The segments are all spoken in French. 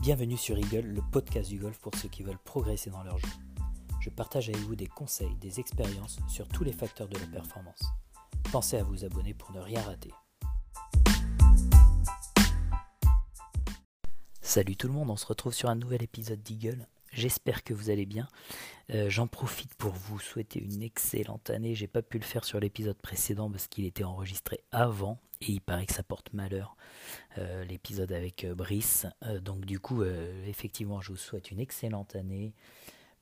Bienvenue sur Eagle, le podcast du golf pour ceux qui veulent progresser dans leur jeu. Je partage avec vous des conseils, des expériences sur tous les facteurs de la performance. Pensez à vous abonner pour ne rien rater. Salut tout le monde, on se retrouve sur un nouvel épisode d'Eagle. J'espère que vous allez bien. Euh, j'en profite pour vous souhaiter une excellente année. J'ai pas pu le faire sur l'épisode précédent parce qu'il était enregistré avant et il paraît que ça porte malheur euh, l'épisode avec euh, Brice. Donc du coup, effectivement, je vous souhaite une excellente année,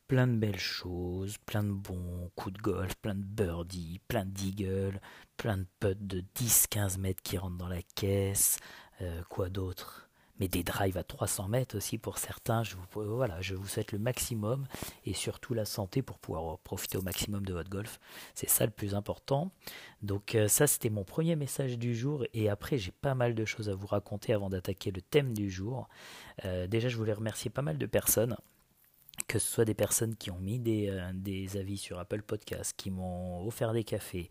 plein de belles choses, plein de bons coups de golf, plein de birdies, plein d'eagles, plein de putts de 10-15 mètres qui rentrent dans la caisse, quoi d'autre? Mais des drives à 300 mètres aussi pour certains. Je vous, voilà, je vous souhaite le maximum et surtout la santé pour pouvoir profiter au maximum de votre golf. C'est ça le plus important. Donc euh, ça, c'était mon premier message du jour et après, j'ai pas mal de choses à vous raconter avant d'attaquer le thème du jour. Euh, déjà, je voulais remercier pas mal de personnes que ce soit des personnes qui ont mis des, euh, des avis sur Apple Podcast, qui m'ont offert des cafés,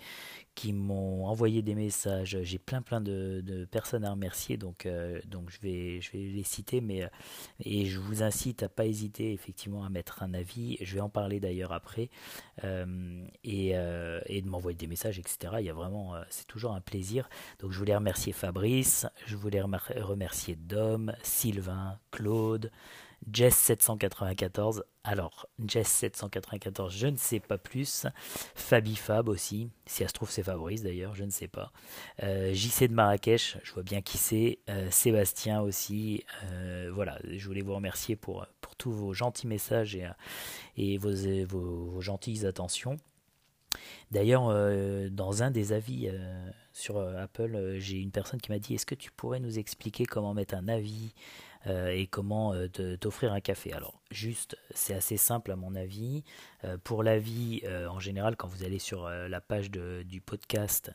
qui m'ont envoyé des messages. J'ai plein plein de, de, personnes à remercier, donc, euh, donc je, vais, je vais les citer, mais euh, et je vous incite à pas hésiter effectivement à mettre un avis. Je vais en parler d'ailleurs après et, et, de m'envoyer des messages, etc. Il y a vraiment, c'est toujours un plaisir. Donc je voulais remercier Fabrice, je voulais remercier Dom, Sylvain, Claude. Jess 794. Alors, Jess 794, je ne sais pas plus. Fabi Fab aussi. Si elle se trouve, c'est Fabrice d'ailleurs, je ne sais pas. Euh, JC de Marrakech, je vois bien qui c'est. Euh, Sébastien aussi. Euh, voilà, je voulais vous remercier pour, pour tous vos gentils messages et, et vos, vos, gentilles attentions. D'ailleurs, dans un des avis sur Apple, j'ai une personne qui m'a dit Est-ce que tu pourrais nous expliquer comment mettre un avis euh, et comment euh, t'offrir un café. Alors, juste, c'est assez simple à mon avis. Euh, pour l'avis, en général, quand vous allez sur la page du podcast,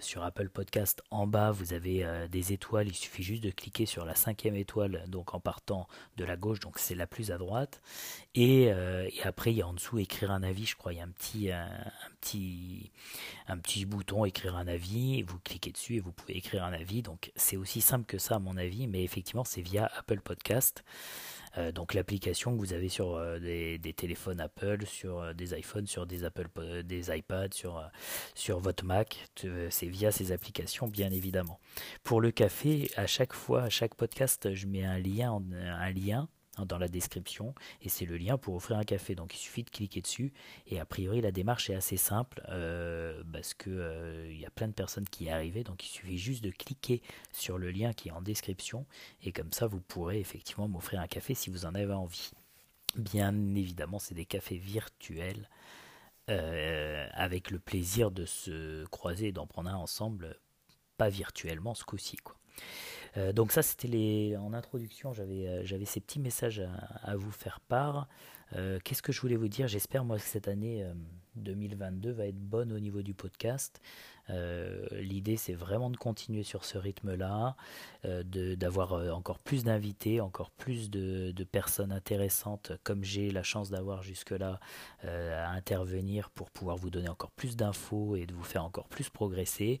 sur Apple Podcast, en bas, vous avez des étoiles. Il suffit juste de cliquer sur la cinquième étoile, donc en partant de la gauche, donc c'est la plus à droite. Et, après, il y a en dessous écrire un avis. Je crois il y a un petit, un, petit, un petit bouton écrire un avis. Vous cliquez dessus et vous pouvez écrire un avis. Donc c'est aussi simple que ça à mon avis, mais effectivement c'est via Apple Podcast. Euh, donc l'application que vous avez sur euh, des, téléphones Apple, sur euh, des iPhones, sur des Apple, des iPads, sur sur votre Mac, c'est via ces applications bien évidemment. Pour le café, à chaque fois, à chaque podcast, je mets un lien, un lien Hein, dans la description et c'est le lien pour offrir un café. Donc il suffit de cliquer dessus et a priori la démarche est assez simple euh, parce que euh, il y a plein de personnes qui y arrivent donc il suffit juste de cliquer sur le lien qui est en description et comme ça vous pourrez effectivement m'offrir un café si vous en avez envie. Bien évidemment c'est des cafés virtuels euh, avec le plaisir de se croiser et d'en prendre un ensemble, pas virtuellement ce coup-ci quoi. Euh, donc ça, c'était les en introduction, j'avais euh, ces petits messages à, vous faire part. Euh, qu'est-ce que je voulais vous dire? J'espère moi que cette année 2022 va être bonne au niveau du podcast. Euh, l'idée, c'est vraiment de continuer sur ce rythme-là, euh, d'avoir euh, encore plus d'invités, encore plus de, personnes intéressantes, comme j'ai la chance d'avoir jusque-là, à intervenir pour pouvoir vous donner encore plus d'infos et de vous faire encore plus progresser.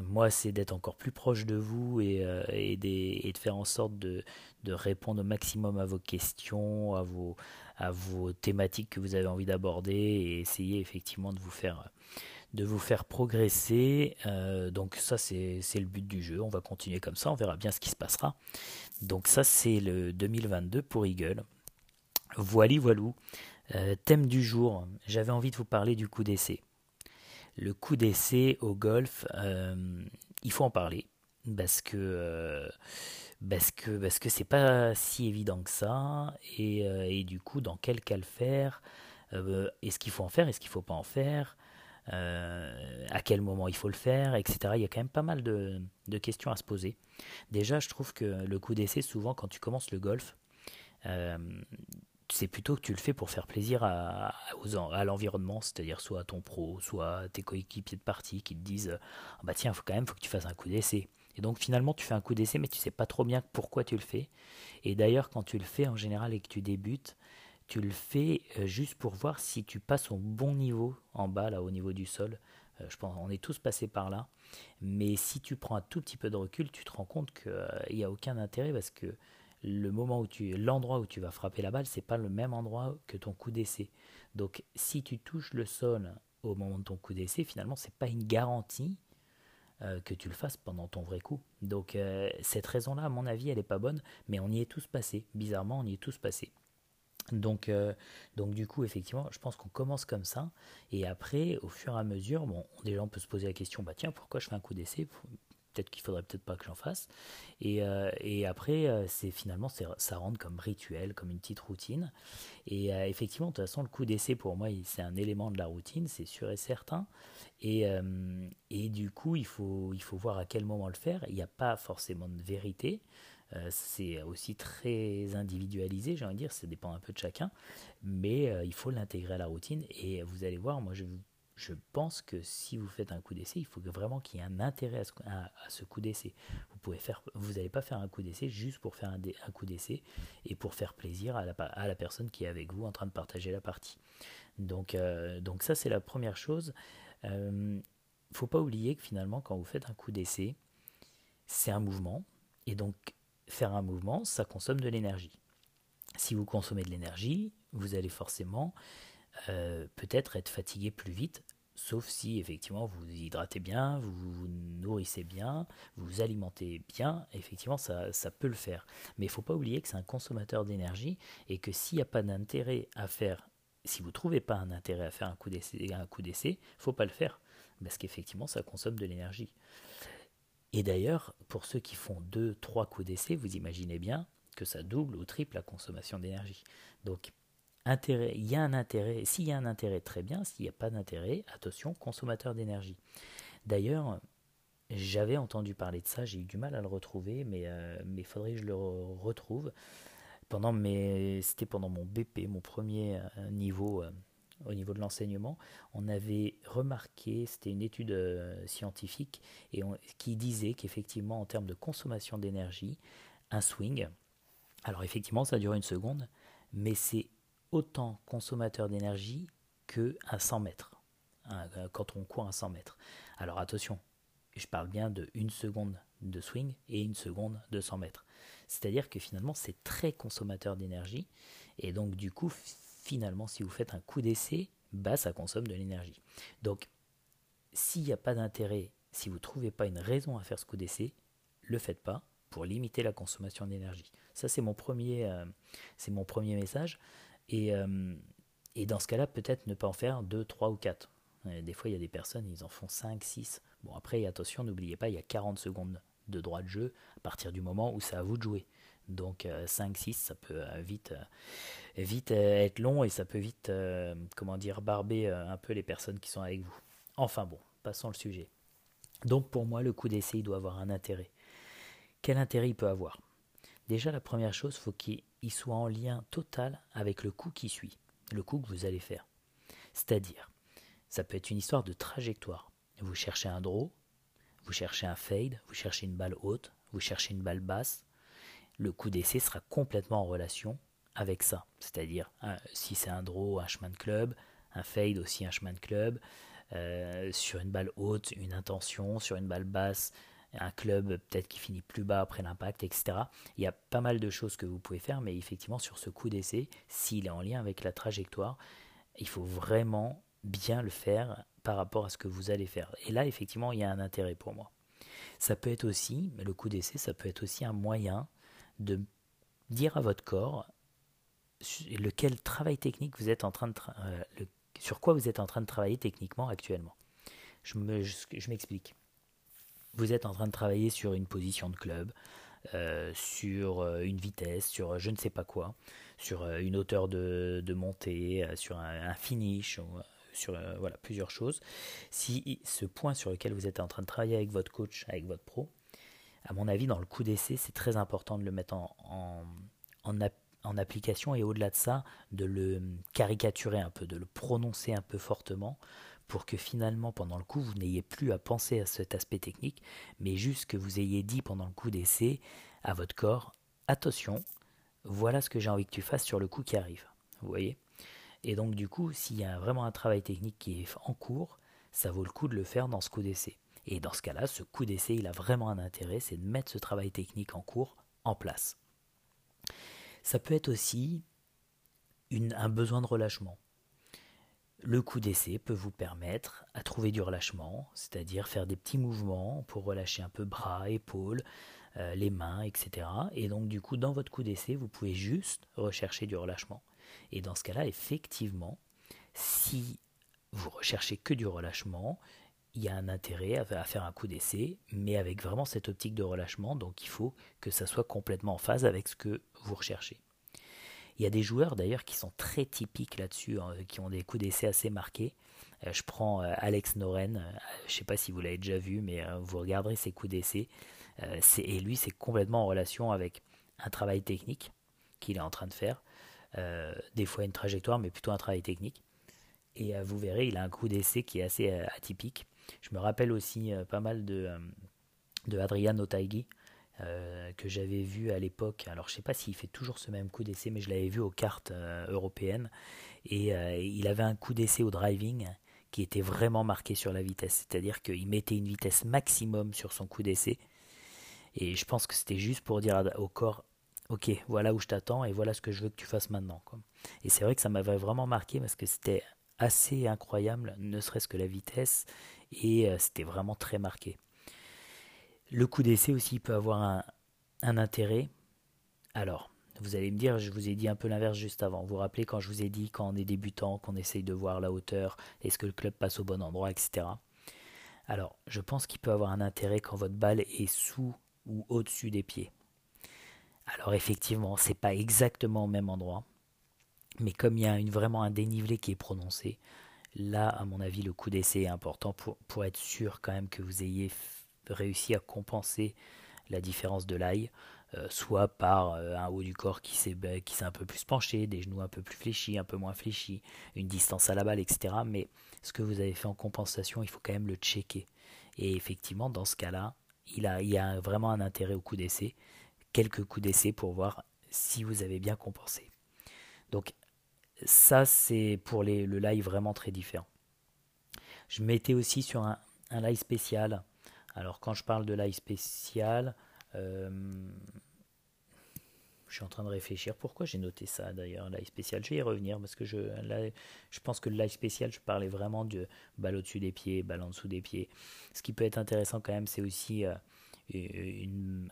Moi, c'est d'être encore plus proche de vous et, de faire en sorte de, de répondre au maximum à vos questions, à vos, à vos thématiques que vous avez envie d'aborder et essayer effectivement de vous faire de vous faire progresser. Euh, donc ça, c'est le but du jeu. On va continuer comme ça, on verra bien ce qui se passera. Donc ça, c'est le 2022 pour Eagle. Voili voilou. Euh, thème du jour, j'avais envie de vous parler du coup d'essai. Le coup d'essai au golf, euh, il faut en parler parce que parce que parce que c'est pas si évident que ça et, et, du coup dans quel cas le faire est-ce qu'il faut en faire? Est-ce qu'il faut pas en faire? Euh, à quel moment il faut le faire, etc. Il y a quand même pas mal de, questions à se poser. Déjà, je trouve que le coup d'essai, souvent quand tu commences le golf, euh, c'est plutôt que tu le fais pour faire plaisir à, l'environnement, c'est-à-dire soit à ton pro, soit à tes coéquipiers de partie qui te disent ah bah tiens, faut quand même faut que tu fasses un coup d'essai. Et donc finalement, tu fais un coup d'essai, mais tu sais pas trop bien pourquoi tu le fais. Et d'ailleurs, quand tu le fais en général et que tu débutes, tu le fais euh, juste pour voir si tu passes au bon niveau en bas, là, au niveau du sol. Euh, je pense on est tous passés par là. Mais si tu prends un tout petit peu de recul, tu te rends compte qu'il n'y euh, a aucun intérêt parce que le moment où tu, l'endroit où tu vas frapper la balle, c'est pas le même endroit que ton coup d'essai. Donc, si tu touches le sol au moment de ton coup d'essai, finalement, c'est pas une garantie que tu le fasses pendant ton vrai coup. Donc, cette raison-là, à mon avis, elle est pas bonne, mais on y est tous passés. Bizarrement, on y est tous passés. Donc, euh, donc du coup, effectivement, je pense qu'on commence comme ça, et après, au fur et à mesure, bon, déjà on peut se poser la question, bah tiens, pourquoi je fais un coup d'essai? Peut-être qu'il faudrait peut-être pas que j'en fasse. Et, euh, après, euh, c'est finalement, ça rentre comme rituel, comme une petite routine. Et effectivement, de toute façon, le coup d'essai, pour moi, c'est un élément de la routine, c'est sûr et certain. Et, et du coup, il faut, il faut voir à quel moment le faire. Il n'y a pas forcément de vérité. C'est aussi très individualisé, j'ai envie de dire, ça dépend un peu de chacun, mais il faut l'intégrer à la routine et vous allez voir, moi je pense que si vous faites un coup d'essai, il faut vraiment qu'il y ait un intérêt à ce, coup d'essai. Vous pouvez faire, vous n'allez pas faire un coup d'essai juste pour faire un, coup d'essai et pour faire plaisir à la, personne qui est avec vous en train de partager la partie. Donc, euh, ça c'est la première chose. Il euh, ne faut pas oublier que finalement quand vous faites un coup d'essai, c'est un mouvement et donc faire un mouvement, ça consomme de l'énergie. Si vous consommez de l'énergie, vous allez forcément euh, peut-être être fatigué plus vite, sauf si effectivement vous hydratez bien, vous vous nourrissez bien, vous alimentez bien, effectivement ça, ça peut le faire. Mais il ne faut pas oublier que c'est un consommateur d'énergie et que s'il n'y a pas d'intérêt à faire, si vous ne trouvez pas un intérêt à faire un coup d'essai, coup d'essai, faut pas le faire, parce qu'effectivement ça consomme de l'énergie. Et d'ailleurs, pour ceux qui font deux, trois coups d'essai, vous imaginez bien que ça double ou triple la consommation d'énergie. Donc intérêt, il y a un intérêt, s'il y a un intérêt, très bien, s'il n'y a pas d'intérêt, attention, consommateur d'énergie. D'ailleurs, j'avais entendu parler de ça, j'ai eu du mal à le retrouver, mais euh, il faudrait que je le retrouve. C'était pendant mon BP, mon premier euh, niveau euh, au niveau de l'enseignement, on avait remarqué, c'était une étude scientifique, et qui disait qu'effectivement, en termes de consommation d'énergie, un swing, alors effectivement, ça dure une seconde, mais c'est autant consommateur d'énergie que à 100 mètres, hein, euh, quand on court à 100 mètres. Alors attention, je parle bien de une seconde de swing et une seconde de 100 mètres. C'est-à-dire que finalement c'est très consommateur d'énergie et donc du coup finalement si vous faites un coup d'essai, bah ça consomme de l'énergie. Donc s'il n'y a pas d'intérêt, si vous ne trouvez pas une raison à faire ce coup d'essai, le faites pas pour limiter la consommation d'énergie. Ça c'est mon premier, euh, mon premier message. Et, euh, et dans ce cas-là, peut-être ne pas en faire 2, 3 ou 4. Des fois, il y a des personnes, ils en font 5, 6. Bon, après, attention, n'oubliez pas, il y a 40 secondes de droit de jeu à partir du moment où c'est à vous de jouer. Donc 5, euh, 6, ça peut euh, vite, vite être long et ça peut vite, comment dire, barber un peu les personnes qui sont avec vous. Enfin bon, passons le sujet. Donc pour moi, le coup d'essai, il doit avoir un intérêt. Quel intérêt il peut avoir? Déjà, la première chose, faut qu'il soit en lien total avec le coup qui suit, le coup que vous allez faire. C'est-à-dire, ça peut être une histoire de trajectoire. Vous cherchez un draw, vous cherchez un fade, vous cherchez une balle haute, vous cherchez une balle basse. Le coup d'essai sera complètement en relation avec ça. C'est-à-dire, si c'est un draw, un chemin de club, un fade aussi un chemin de club, euh, sur une balle haute, une intention, sur une balle basse, un club peut-être qui finit plus bas après l'impact, etc. Il y a pas mal de choses que vous pouvez faire, mais effectivement sur ce coup d'essai, s'il est en lien avec la trajectoire, il faut vraiment bien le faire par rapport à ce que vous allez faire. Et là, effectivement, il y a un intérêt pour moi. Ça peut être aussi, le coup d'essai, ça peut être aussi un moyen de dire à votre corps lequel travail technique vous êtes en train euh, sur quoi vous êtes en train de travailler techniquement actuellement. Je m'explique vous êtes en train de travailler sur une position de club, euh, sur euh, une vitesse, sur je ne sais pas quoi, sur une hauteur de, montée, sur un, finish, sur voilà, plusieurs choses. Si ce point sur lequel vous êtes en train de travailler avec votre coach, avec votre pro, à mon avis, dans le coup d'essai, c'est très important de le mettre en, application et au-delà de ça, de le caricaturer un peu, de le prononcer un peu fortement pour que finalement pendant le coup vous n'ayez plus à penser à cet aspect technique, mais juste que vous ayez dit pendant le coup d'essai à votre corps, attention, voilà ce que j'ai envie que tu fasses sur le coup qui arrive. Vous voyez? Et donc du coup, s'il y a vraiment un travail technique qui est en cours, ça vaut le coup de le faire dans ce coup d'essai. Et dans ce cas-là, ce coup d'essai, il a vraiment un intérêt, c'est de mettre ce travail technique en cours en place. Ça peut être aussi un besoin de relâchement. Le coup d'essai peut vous permettre à trouver du relâchement, c'est-à-dire faire des petits mouvements pour relâcher un peu bras, épaules, euh, les mains, etc. Et donc du coup, dans votre coup d'essai, vous pouvez juste rechercher du relâchement. Et dans ce cas-là, effectivement, si vous recherchez que du relâchement, il y a un intérêt à faire un coup d'essai, mais avec vraiment cette optique de relâchement, donc il faut que ça soit complètement en phase avec ce que vous recherchez. Il y a des joueurs d'ailleurs qui sont très typiques là-dessus, hein, qui ont des coups d'essai assez marqués. Euh, je prends euh, Alex Noren, euh, je ne sais pas si vous l'avez déjà vu, mais vous regarderez ses coups d'essai. et lui, c'est complètement en relation avec un travail technique qu'il est en train de faire. des fois une trajectoire, mais plutôt un travail technique. Et vous verrez, il a un coup d'essai qui est assez atypique. Je me rappelle aussi pas mal de, de Adrian Otaigi, euh, que j'avais vu à l'époque. Alors je sais pas s'il fait toujours ce même coup d'essai, mais je l'avais vu aux cartes euh, européennes. Et euh, il avait un coup d'essai au driving qui était vraiment marqué sur la vitesse. C'est-à-dire qu'il mettait une vitesse maximum sur son coup d'essai. Et je pense que c'était juste pour dire au corps, ok, voilà où je t'attends et voilà ce que je veux que tu fasses maintenant. Et c'est vrai que ça m'avait vraiment marqué parce que c'était assez incroyable, ne serait-ce que la vitesse, et c'était vraiment très marqué. Le coup d'essai aussi peut avoir un, intérêt. Alors, vous allez me dire, je vous ai dit un peu l'inverse juste avant. Vous vous rappelez quand je vous ai dit, quand on est débutant, qu'on essaye de voir la hauteur, est-ce que le club passe au bon endroit, etc. Alors, je pense qu'il peut avoir un intérêt quand votre balle est sous ou au-dessus des pieds. Alors effectivement, c'est pas exactement au même endroit, mais comme il y a une, vraiment un dénivelé qui est prononcé, là, à mon avis, le coup d'essai est important pour, être sûr quand même que vous ayez réussi à compenser la différence de l'ail, euh, soit par euh, un haut du corps qui s'est, un peu plus penché, des genoux un peu plus fléchis, un peu moins fléchis, une distance à la balle, etc. Mais ce que vous avez fait en compensation, il faut quand même le checker. Et effectivement, dans ce cas-là, il, il y a vraiment un intérêt au coup d'essai, quelques coups d'essai pour voir si vous avez bien compensé. Donc ça, c'est pour le live vraiment très différent. Je mettais aussi sur un, live spécial alors quand je parle de l'ail spécial, euh, je suis en train de réfléchir pourquoi j'ai noté ça d'ailleurs, l'ail spécial? Je vais y revenir parce que je, pense que l'ail spécial, je parlais vraiment de balle au-dessus des pieds, balle en dessous des pieds. Ce qui peut être intéressant quand même, c'est aussi euh,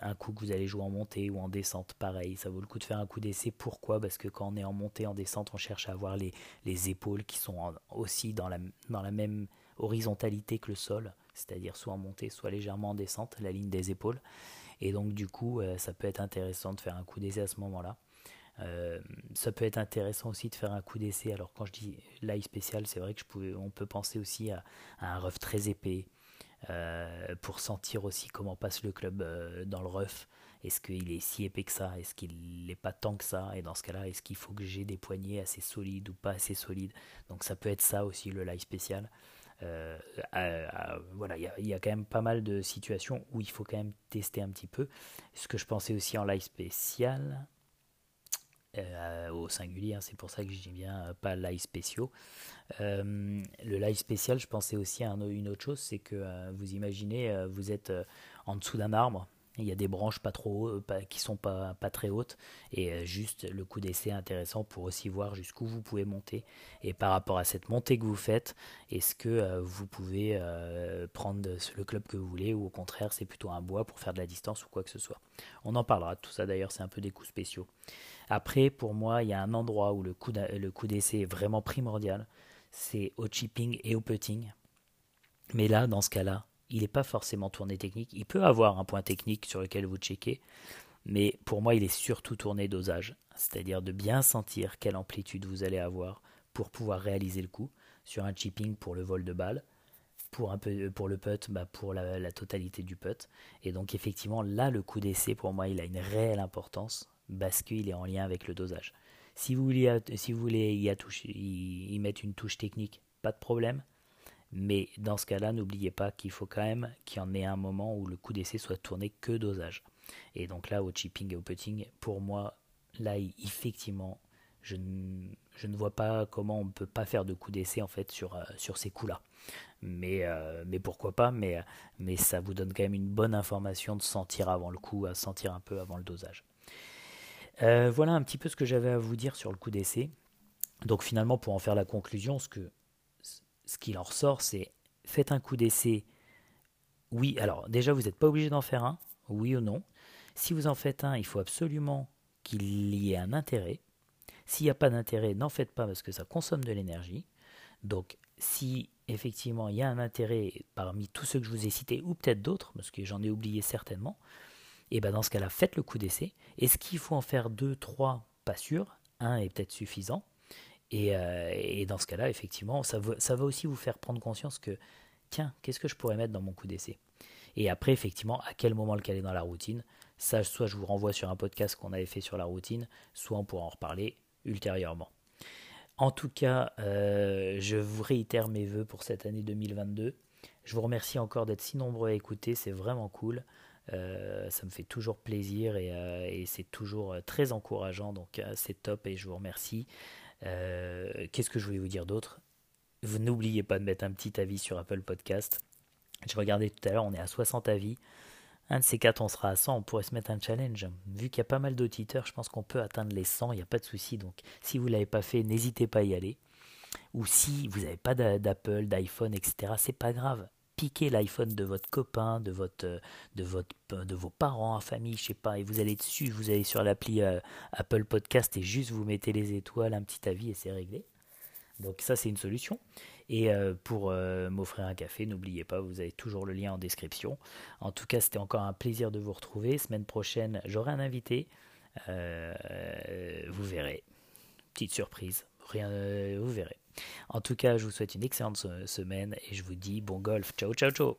un coup que vous allez jouer en montée ou en descente. Pareil, ça vaut le coup de faire un coup d'essai. Pourquoi? Parce que quand on est en montée, en descente, on cherche à avoir les, les épaules qui sont aussi dans la, même horizontalité que le sol c'est-à-dire soit en montée, soit légèrement en descente, la ligne des épaules. Et donc du coup, euh, ça peut être intéressant de faire un coup d'essai à ce moment-là. Euh, ça peut être intéressant aussi de faire un coup d'essai. Alors quand je dis l'ail spécial, c'est vrai que on peut penser aussi à, un rough très épais euh, pour sentir aussi comment passe le club dans le rough. Est-ce qu'il est si épais que ça? Est-ce qu'il n'est pas tant que ça? Et dans ce cas-là, est-ce qu'il faut que j'ai des poignets assez solides ou pas assez solides? Donc ça peut être ça aussi le live spécial. Euh, voilà, il y, a quand même pas mal de situations où il faut quand même tester un petit peu. Ce que je pensais aussi en live spécial, euh, au singulier, hein, c'est pour ça que je dis bien euh, pas live spéciaux. le live spécial, je pensais aussi à une autre chose, c'est que vous imaginez, vous êtes en dessous d'un arbre, il y a des branches pas trop euh, qui sont pas, très hautes. Et euh, juste le coup d'essai intéressant pour aussi voir jusqu'où vous pouvez monter. Et par rapport à cette montée que vous faites est-ce que euh, vous pouvez prendre le club que vous voulez ou au contraire c'est plutôt un bois pour faire de la distance ou quoi que ce soit? On en parlera tout ça d'ailleurs c'est un peu des coups spéciaux. Après pour moi il y a un endroit où le coup d'essai est vraiment primordial. C'est au chipping et au putting. Mais là dans ce cas là il n'est pas forcément tourné technique. Il peut avoir un point technique sur lequel vous checkez, mais pour moi, il est surtout tourné dosage, c'est-à-dire de bien sentir quelle amplitude vous allez avoir pour pouvoir réaliser le coup sur un chipping pour le vol de balle, pour, un peu, pour le putt, bah pour la, totalité du putt. Et donc effectivement, là, le coup d'essai, pour moi, il a une réelle importance parce qu'il est en lien avec le dosage. Si vous voulez, si y, y, y mettre une touche technique, pas de problème. Mais dans ce cas-là, n'oubliez pas qu'il faut quand même qu'il y en ait un moment où le coup d'essai soit tourné que dosage. Et donc là, au chipping et au putting, pour moi, là, effectivement, je, ne vois pas comment on ne peut pas faire de coup d'essai en fait sur, euh, ces coups-là. Mais, euh, mais pourquoi pas, mais, mais ça vous donne quand même une bonne information de sentir avant le coup, à sentir un peu avant le dosage. Euh, voilà un petit peu ce que j'avais à vous dire sur le coup d'essai. Donc finalement, pour en faire la conclusion, ce que ce qu'il en ressort, c'est faites un coup d'essai. Oui, alors déjà, vous n'êtes pas obligé d'en faire un, oui ou non. Si vous en faites un, il faut absolument qu'il y ait un intérêt. S'il n'y a pas d'intérêt, n'en faites pas parce que ça consomme de l'énergie. Donc si effectivement il y a un intérêt parmi tous ceux que je vous ai cités, ou peut-être d'autres, parce que j'en ai oublié certainement, et ben dans ce cas-là, faites le coup d'essai. Est-ce qu'il faut en faire deux, trois Pas sûr. Un est peut-être suffisant. Euh, et, dans ce cas-là, effectivement, ça va, aussi vous faire prendre conscience que, tiens, qu'est-ce que je pourrais mettre dans mon coup d'essai? Et après, effectivement, à quel moment le caler dans la routine? Ça, soit je vous renvoie sur un podcast qu'on avait fait sur la routine, soit on pourra en reparler ultérieurement. En tout cas, euh, je vous réitère mes voeux pour cette année 2022. Je vous remercie encore d'être si nombreux à écouter, c'est vraiment cool. Euh, ça me fait toujours plaisir et c'est toujours très encourageant, donc c'est top et je vous remercie. Euh, qu'est-ce que je voulais vous dire d'autre? Vous n'oubliez pas de mettre un petit avis sur Apple Podcast. Je regardais tout à l'heure, on est à 60 avis. Un de ces quatre, on sera à 100, on pourrait se mettre un challenge. Vu qu'il y a pas mal d'auditeurs, je pense qu'on peut atteindre les 100, il n'y a pas de souci. Donc si vous ne l'avez pas fait, n'hésitez pas à y aller. Ou si vous n'avez pas d'Apple, d'iPhone, etc., c'est pas grave. Piquez l'iPhone de votre copain, de votre, de votre, de vos parents, en famille, je sais pas, et vous allez dessus, vous allez sur l'appli euh, Apple Podcast et juste vous mettez les étoiles, un petit avis et c'est réglé. Donc ça c'est une solution. Et euh, pour euh, m'offrir un café, n'oubliez pas, vous avez toujours le lien en description. En tout cas, c'était encore un plaisir de vous retrouver. Semaine prochaine, j'aurai un invité. vous verrez. Petite surprise. Rien, vous verrez. En tout cas, je vous souhaite une excellente semaine et je vous dis bon golf. Ciao, ciao, ciao.